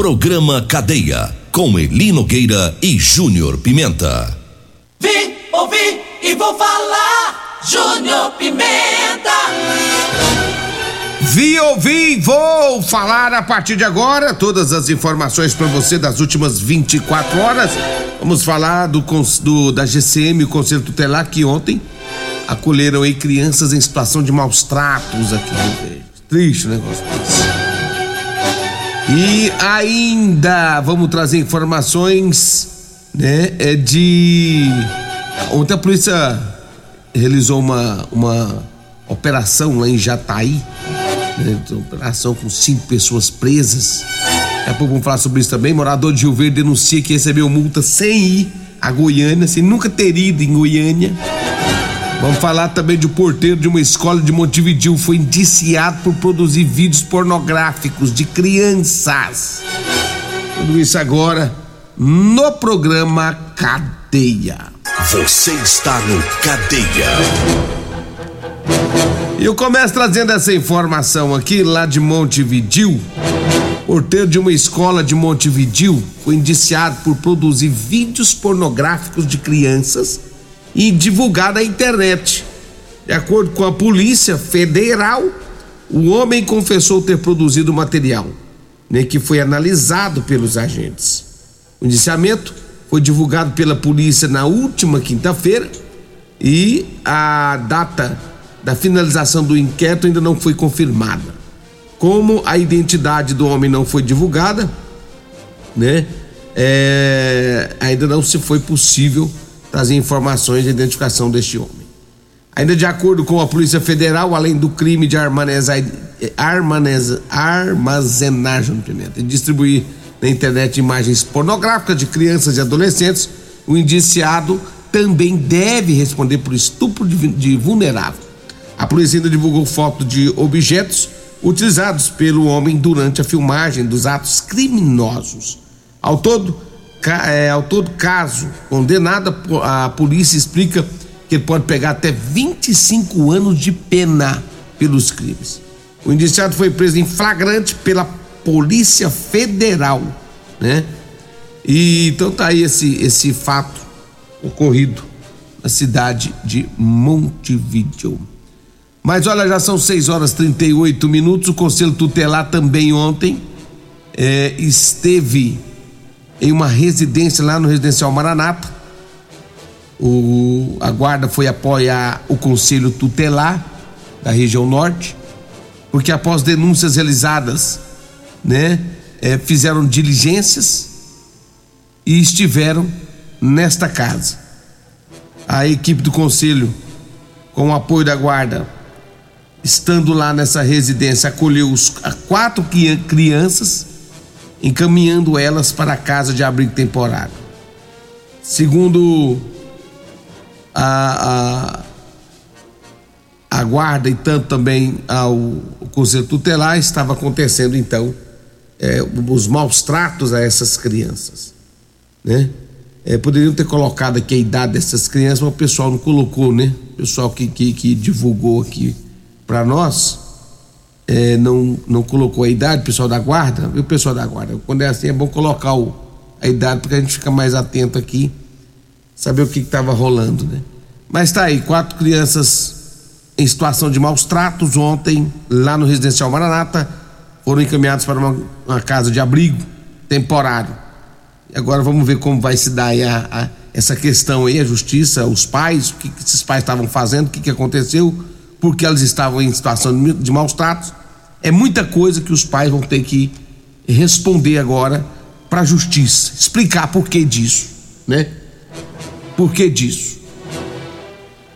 Programa Cadeia. Com Elino Gueira e Júnior Pimenta. Vim, ouvi e vou falar. Júnior Pimenta. Vi, ouvi, vou falar a partir de agora todas as informações para você das últimas 24 horas. Vamos falar do, do da GCM, o Conselho Tutelar, que ontem acolheram aí crianças em situação de maus tratos aqui. Triste o negócio desse. E ainda vamos trazer informações, né, é de ontem a polícia realizou uma uma operação lá em Jataí né, operação com cinco pessoas presas. Daqui a pouco vamos falar sobre isso também. Morador de Rio Verde denuncia que recebeu multa sem ir a Goiânia, sem nunca ter ido em Goiânia. Vamos falar também de um porteiro de uma escola de Montevideo foi indiciado por produzir vídeos pornográficos de crianças. Tudo isso agora no programa Cadeia. Você está no Cadeia. E eu começo trazendo essa informação aqui lá de Montevidil. Porteiro de uma escola de Montevidil foi indiciado por produzir vídeos pornográficos de crianças e divulgar na internet. De acordo com a Polícia Federal, o homem confessou ter produzido o material, né, que foi analisado pelos agentes. O indiciamento foi divulgado pela polícia na última quinta-feira e a data da finalização do inquérito ainda não foi confirmada. Como a identidade do homem não foi divulgada, né? É, ainda não se foi possível trazer informações de identificação deste homem. Ainda de acordo com a Polícia Federal, além do crime de armazenagem pimenta e distribuir na internet imagens pornográficas de crianças e adolescentes, o indiciado também deve responder por estupro de, de vulnerável. A polícia ainda divulgou foto de objetos utilizados pelo homem durante a filmagem dos atos criminosos. Ao todo, é, ao todo caso condenado, a polícia explica que ele pode pegar até 25 anos de pena pelos crimes. O indiciado foi preso em flagrante pela Polícia Federal, né? E então tá aí esse esse fato ocorrido na cidade de Montevideo. Mas olha, já são 6 horas 38 minutos. O Conselho Tutelar também ontem é, esteve em uma residência lá no Residencial Maranata. O, a guarda foi apoiar o Conselho Tutelar da região norte, porque após denúncias realizadas, né, é, fizeram diligências e estiveram nesta casa. A equipe do Conselho, com o apoio da guarda, estando lá nessa residência, acolheu os, quatro crianças, encaminhando elas para a casa de abrigo temporário. Segundo a, a, a guarda e tanto também ao Conselho Tutelar, estava acontecendo então é, os maus tratos a essas crianças. Né? É, poderiam ter colocado aqui a idade dessas crianças, mas o pessoal não colocou, né? O pessoal que, que, que divulgou aqui para nós, é, não, não colocou a idade, o pessoal da guarda, viu, pessoal da guarda? Quando é assim, é bom colocar o, a idade, porque a gente fica mais atento aqui, saber o que estava rolando, né? Mas tá aí, quatro crianças em situação de maus tratos ontem, lá no Residencial Maranata, foram encaminhados para uma, uma casa de abrigo temporário. E agora vamos ver como vai se dar a, a, essa questão aí, a justiça, os pais, o que, que esses pais estavam fazendo, o que, que aconteceu porque elas estavam em situação de maus tratos É muita coisa que os pais vão ter que responder agora para a justiça, explicar por que disso, né? Por que disso?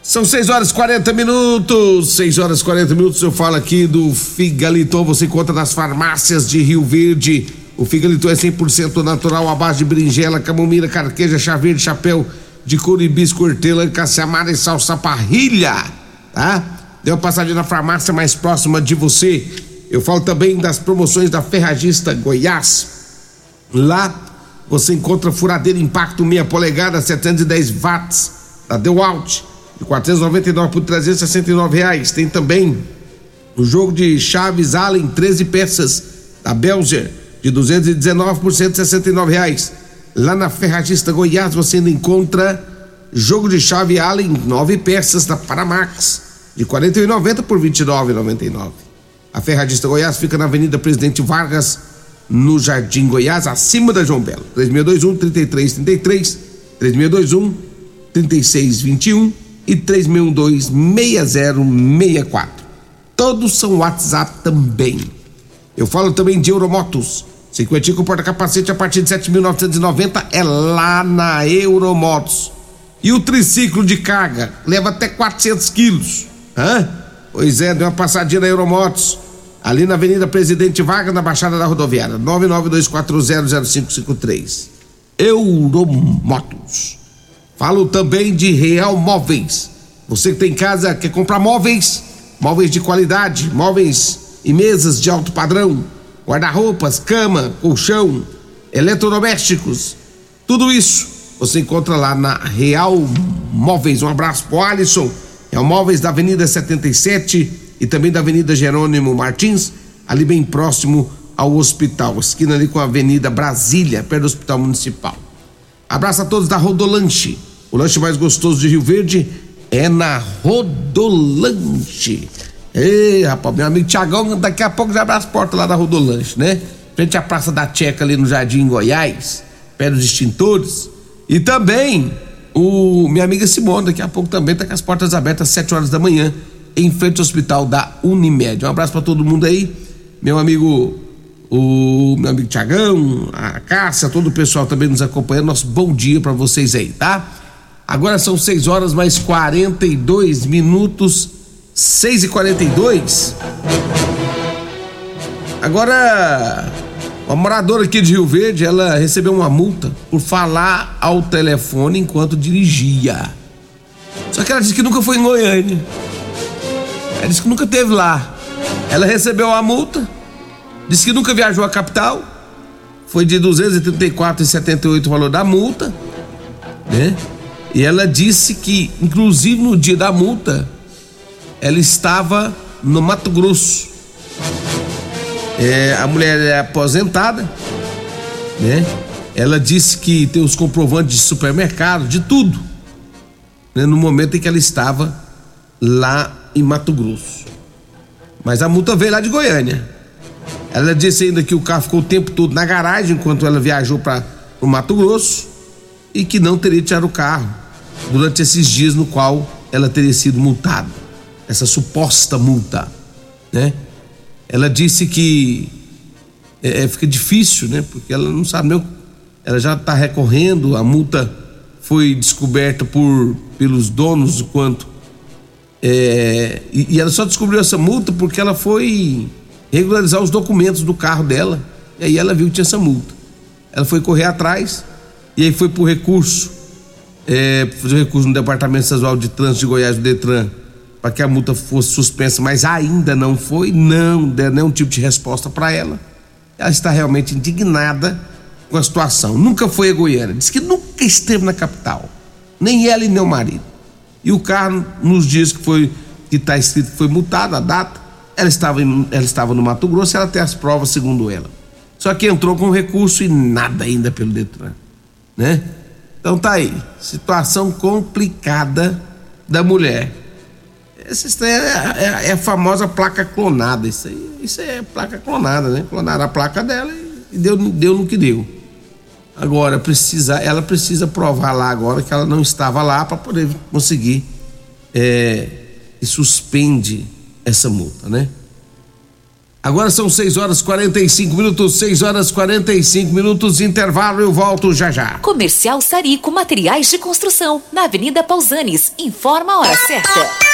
São 6 horas e 40 minutos. 6 horas e 40 minutos. Eu falo aqui do Figaliton. Você encontra nas farmácias de Rio Verde. O Figaliton é 100% natural, à base de berinjela, camomila, carqueja, chá verde, chapéu de couro, hibisco, hortelã, caçamara e salsa parrilha. Tá? Dê uma passadinha na farmácia mais próxima de você. Eu falo também das promoções da Ferragista Goiás. Lá você encontra furadeira impacto meia polegada, 710 watts, da Dewalt, de 499 por 369 reais. Tem também o jogo de chaves Allen, 13 peças, da Belger, de 219 por 169 reais. Lá na Ferragista Goiás você ainda encontra jogo de chave Allen, 9 peças, da Paramax, de 41,90 por 29,99. A Ferragista Goiás fica na Avenida Presidente Vargas, no Jardim Goiás, acima da João Belo. 3621 3333, 3621 3621 e 3612 6064. Todos são WhatsApp também. Eu falo também de Euromotos. Cinquentinho com porta-capacete a partir de 7.990 é lá na Euromotos. E o triciclo de carga leva até 400 quilos. Hã? Pois é, deu uma passadinha na Euromotos ali na Avenida Presidente Vargas, na Baixada da Rodoviária, 992400553. Euromotos. Falo também de Real Móveis. Você que tem casa, quer comprar móveis, móveis de qualidade, móveis e mesas de alto padrão, guarda-roupas, cama, colchão, eletrodomésticos, tudo isso você encontra lá na Real Móveis. Um abraço pro Alisson, Real Móveis da Avenida 77 e também da Avenida Jerônimo Martins, ali bem próximo ao hospital, esquina ali com a Avenida Brasília, perto do Hospital Municipal. Abraço a todos da Rodolanche. O lanche mais gostoso de Rio Verde é na Rodolanche. Ei, rapaz, meu amigo Tiagão, daqui a pouco já abre as portas lá da Rodolanche, né? Frente à Praça da Checa ali no Jardim Goiás, perto dos extintores. E também o minha amiga Simone, daqui a pouco também tá com as portas abertas às 7 horas da manhã em frente ao hospital da Unimed. Um abraço para todo mundo aí, meu amigo, o meu amigo Tiagão, a Cássia, todo o pessoal também nos acompanhando. Nosso bom dia para vocês aí, tá? Agora são 6 horas mais 42 minutos, 6 e 42 Agora, uma moradora aqui de Rio Verde, ela recebeu uma multa por falar ao telefone enquanto dirigia. Só que ela disse que nunca foi em Goiânia. Ela disse que nunca teve lá. Ela recebeu a multa, disse que nunca viajou à capital. Foi de 234,78 o valor da multa, né? E ela disse que, inclusive no dia da multa, ela estava no Mato Grosso. É, a mulher é aposentada, né? Ela disse que tem os comprovantes de supermercado, de tudo, né? no momento em que ela estava lá em Mato Grosso. Mas a multa veio lá de Goiânia. Ela disse ainda que o carro ficou o tempo todo na garagem enquanto ela viajou para o Mato Grosso e que não teria tirado o carro durante esses dias no qual ela teria sido multada. Essa suposta multa, né? Ela disse que é, é fica difícil, né? Porque ela não sabe nem. Ela já está recorrendo, a multa foi descoberta por pelos donos quanto é, e, e, ela só descobriu essa multa porque ela foi regularizar os documentos do carro dela. E aí ela viu que tinha essa multa. Ela foi correr atrás e aí foi por recurso, é, fazer recurso no Departamento Estadual de Trânsito de Goiás, do Detran, para que a multa fosse suspensa, mas ainda não foi, não deram nenhum tipo de resposta para ela. Ela está realmente indignada com a situação. Nunca foi a Goiânia, disse que nunca esteve na capital, nem ela e nem o marido. E o carro, nos dias que foi que está escrito que foi multado, a data, ela estava, em, ela estava no Mato Grosso ela tem as provas, segundo ela. Só que entrou com recurso e nada ainda pelo Detran, né? Então tá aí, situação complicada da mulher. Essa é, é, é, a famosa placa clonada, isso aí, isso é placa clonada, né? Clonaram a placa dela e deu, deu no que deu. Agora precisa, ela precisa provar lá agora que ela não estava lá para poder conseguir é, e suspende essa multa, né? Agora são 6 horas 45 minutos, 6 horas 45 minutos, intervalo, eu volto já já. Comercial Sarico Materiais de Construção, na Avenida Pausanes. Informa a hora certa.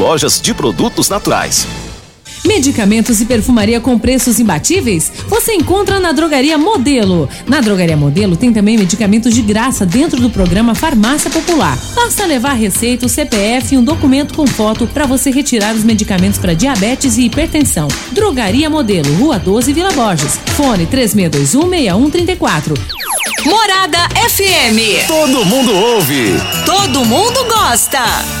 lojas de produtos naturais. Medicamentos e perfumaria com preços imbatíveis? Você encontra na Drogaria Modelo. Na Drogaria Modelo tem também medicamentos de graça dentro do programa Farmácia Popular. Basta levar receita, o CPF e um documento com foto para você retirar os medicamentos para diabetes e hipertensão. Drogaria Modelo, Rua 12, Vila Borges. Fone 36216134. Morada FM. Todo mundo ouve. Todo mundo gosta.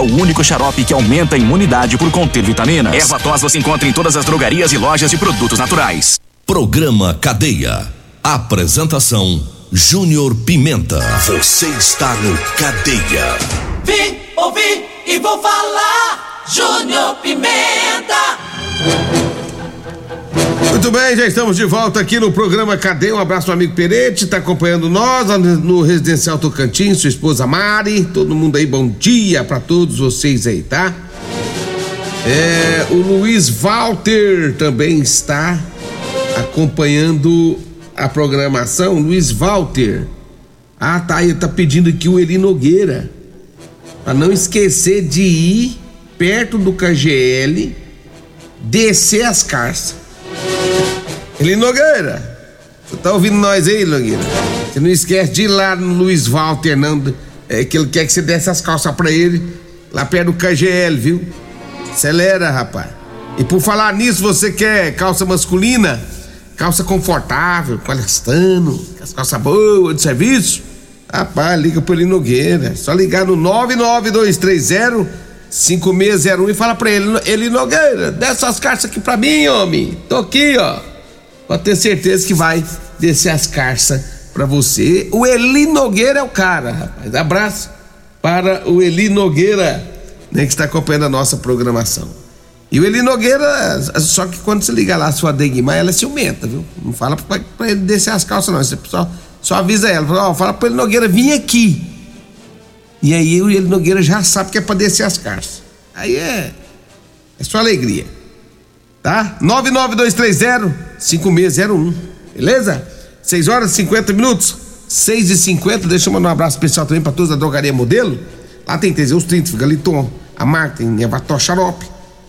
o único xarope que aumenta a imunidade por conter vitaminas. Erva tos você encontra em todas as drogarias e lojas de produtos naturais. Programa Cadeia. Apresentação Júnior Pimenta. Você está no Cadeia. Vim, ouvi e vou falar. Júnior Pimenta. Muito bem, já estamos de volta aqui no programa Cadê? Um abraço ao amigo Perete, tá acompanhando nós no Residencial Tocantins, sua esposa Mari, todo mundo aí, bom dia para todos vocês aí, tá? É, o Luiz Walter também está acompanhando a programação. Luiz Walter. Ah, tá, ele tá pedindo aqui o Eli Nogueira. Pra não esquecer de ir perto do KGL, descer as carças. Eli Nogueira, você tá ouvindo nós aí, Nogueira? Você não esquece de ir lá no Luiz Walter, não. É que ele quer que você desse as calças pra ele lá perto do KGL, viu? Acelera, rapaz. E por falar nisso, você quer calça masculina? Calça confortável, com elastano, calças boas de serviço? Rapaz, liga pro Eli Nogueira. Só ligar no 99230 5601 e fala pra ele, Eli Nogueira, dessa as carças aqui pra mim, homem. Tô aqui, ó. Pode ter certeza que vai descer as carças pra você. O Eli Nogueira é o cara, rapaz. Abraço para o Eli Nogueira, né, que está acompanhando a nossa programação. E o Eli Nogueira, só que quando você liga lá a sua Degmar, ela é ciumenta, viu? Não fala pra ele descer as calças, não. Você só, só avisa ela. Fala, ó, fala pro Eli Nogueira vir aqui. E aí eu e ele Nogueira já sabe que é pra descer as carças. Aí é. É só alegria. Tá? 99230-5601. Beleza? 6 horas e 50 minutos. 6 e 50 Deixa eu mandar um abraço especial também pra todos da Drogaria Modelo. Lá tem Teseus 30, Galiton, a marca tem Evató Xarope.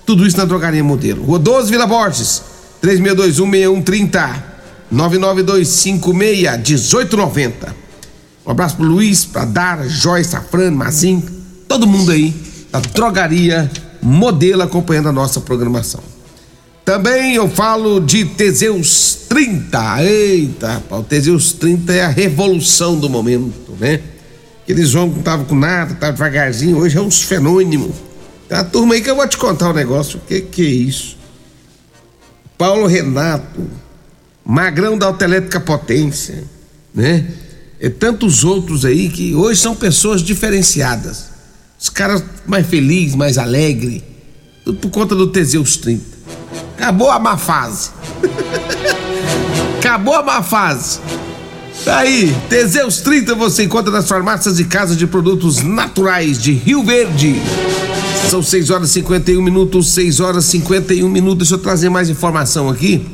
Tudo isso na Drogaria Modelo. Rua 12 Vila Borges. 3621-6130. 99256-1890. Um abraço pro Luiz, pra Dara, Joyce, Safran, Mazin, todo mundo aí da Drogaria Modelo acompanhando a nossa programação. Também eu falo de Teseus 30. Eita, o Teseus 30 é a revolução do momento, né? Aqueles homens que estavam com nada, estavam devagarzinho, hoje é uns fenômenos. Uma turma aí que eu vou te contar um negócio. O que, que é isso? Paulo Renato, Magrão da Autoelétrica Potência, né? E tantos outros aí que hoje são pessoas diferenciadas. Os caras mais felizes, mais alegres. Tudo por conta do Teseus 30. Acabou a má fase. Acabou a má fase. Tá aí, Teseus 30 você encontra nas farmácias e casas de produtos naturais de Rio Verde. São 6 horas e 51 minutos, 6 horas e 51 minutos. Deixa eu trazer mais informação aqui.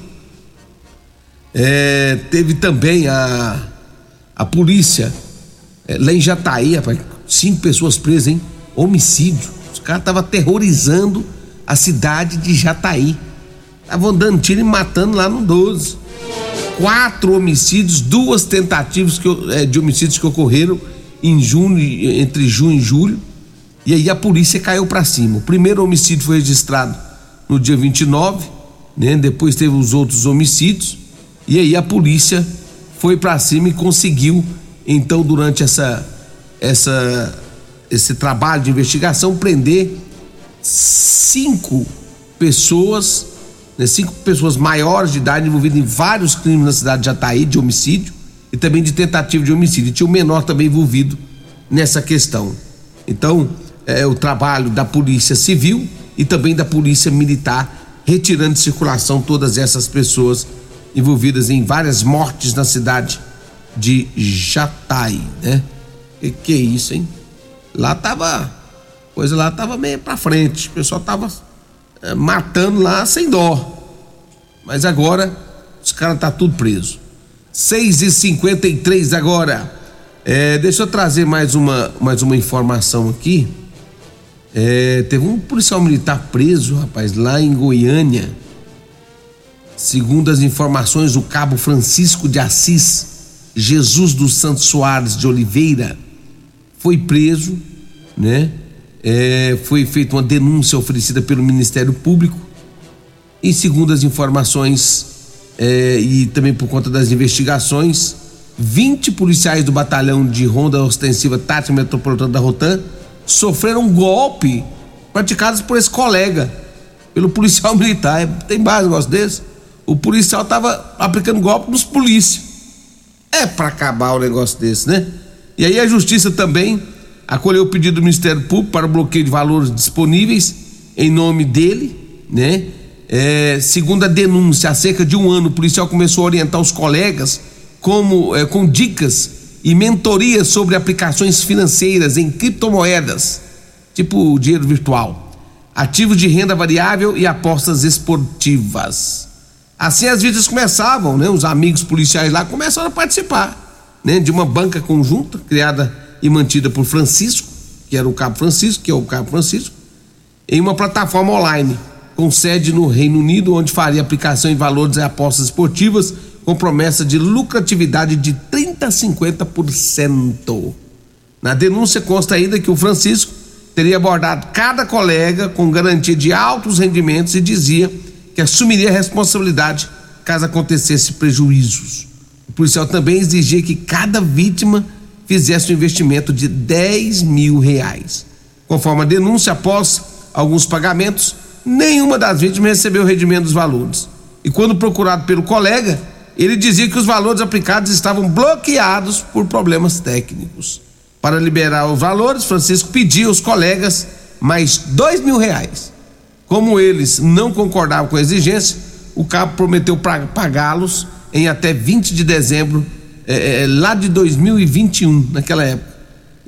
É, teve também a, a polícia é, lá em Jataí, cinco pessoas presas, hein? Homicídio. Os caras estavam aterrorizando a cidade de Jataí. Estavam dando tiro e matando lá no 12. Quatro homicídios, duas tentativas que, é, de homicídios que ocorreram em junho, entre junho e julho. E aí a polícia caiu para cima. O primeiro homicídio foi registrado no dia 29, né? Depois teve os outros homicídios. E aí a polícia foi para cima e conseguiu, então, durante essa, essa, esse trabalho de investigação, prender cinco pessoas, né, cinco pessoas maiores de idade envolvidas em vários crimes na cidade de Jataí, de homicídio e também de tentativa de homicídio. E tinha um menor também envolvido nessa questão. Então, é o trabalho da Polícia Civil e também da Polícia Militar, retirando de circulação todas essas pessoas envolvidas em várias mortes na cidade de Jataí, né? Que que isso, hein? Lá tava, coisa lá tava meio pra frente, o pessoal tava é, matando lá sem dó. Mas agora os caras tá tudo preso. 6 e 53 agora. É, deixa eu trazer mais uma, mais uma informação aqui. É, teve um policial militar preso, rapaz, lá em Goiânia. Segundo as informações, o cabo Francisco de Assis, Jesus dos Santos Soares de Oliveira, foi preso, né? É, foi feita uma denúncia oferecida pelo Ministério Público e segundo as informações é, e também por conta das investigações, 20 policiais do batalhão de ronda ostensiva Tática Metropolitana da Rotan sofreram um golpe praticados por esse colega, pelo policial militar. Tem mais negócio desse? O policial estava aplicando golpe nos polícias. É para acabar o negócio desse, né? E aí a justiça também acolheu o pedido do Ministério Público para o bloqueio de valores disponíveis em nome dele, né? É, segundo a denúncia, há cerca de um ano, o policial começou a orientar os colegas como, é, com dicas e mentorias sobre aplicações financeiras em criptomoedas, tipo dinheiro virtual, ativos de renda variável e apostas esportivas. Assim as vítimas começavam, né? Os amigos policiais lá começaram a participar, né? De uma banca conjunta criada e mantida por Francisco, que era o Cabo Francisco, que é o Cabo Francisco, em uma plataforma online com sede no Reino Unido, onde faria aplicação em valores e apostas esportivas com promessa de lucratividade de 30 a 50%. Na denúncia consta ainda que o Francisco teria abordado cada colega com garantia de altos rendimentos e dizia que assumiria a responsabilidade caso acontecesse prejuízos. O policial também exigia que cada vítima fizesse um investimento de 10 mil reais. Conforme a denúncia, após alguns pagamentos, nenhuma das vítimas recebeu o rendimento dos valores. E quando procurado pelo colega, ele dizia que os valores aplicados estavam bloqueados por problemas técnicos. Para liberar os valores, Francisco pediu aos colegas mais dois mil reais. Como eles não concordavam com a exigência, o cabo prometeu pagá-los em até 20 de dezembro, é, é, lá de 2021, naquela época.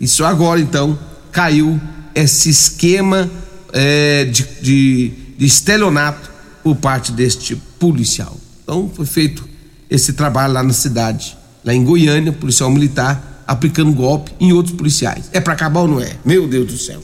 Isso agora então caiu esse esquema é, de, de, de estelionato por parte deste policial. Então foi feito esse trabalho lá na cidade, lá em Goiânia, policial militar aplicando golpe em outros policiais. É para acabar ou não é? Meu Deus do céu.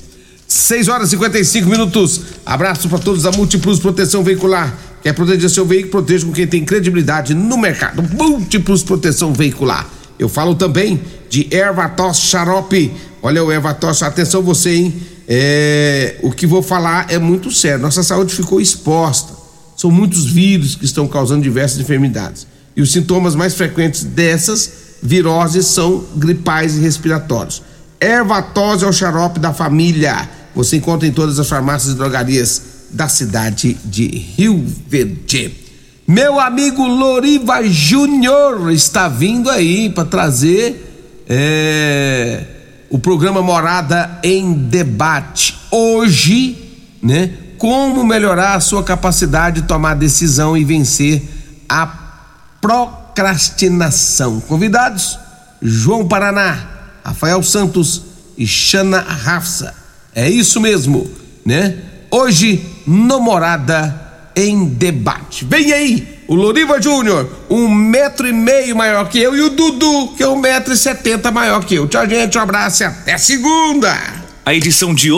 6 horas e 55 minutos. Abraço para todos da Multiplus Proteção Veicular. Quer proteger seu veículo? Proteja com quem tem credibilidade no mercado. Múltiplos Proteção Veicular. Eu falo também de Ervatos Xarope. Olha o Ervatos, atenção você, hein? É, o que vou falar é muito sério. Nossa saúde ficou exposta. São muitos vírus que estão causando diversas enfermidades. E os sintomas mais frequentes dessas viroses são gripais e respiratórios. Ervatose é o xarope da família. Você encontra em todas as farmácias e drogarias da cidade de Rio Verde. Meu amigo Loriva Júnior está vindo aí para trazer é, o programa Morada em Debate. Hoje, né? Como melhorar a sua capacidade de tomar decisão e vencer a procrastinação. Convidados: João Paraná, Rafael Santos e Xana Rafsa. É isso mesmo, né? Hoje, no Morada em Debate. Vem aí, o Loriva Júnior, um metro e meio maior que eu, e o Dudu, que é um metro e setenta maior que eu. Tchau, gente, um abraço e até segunda! A edição de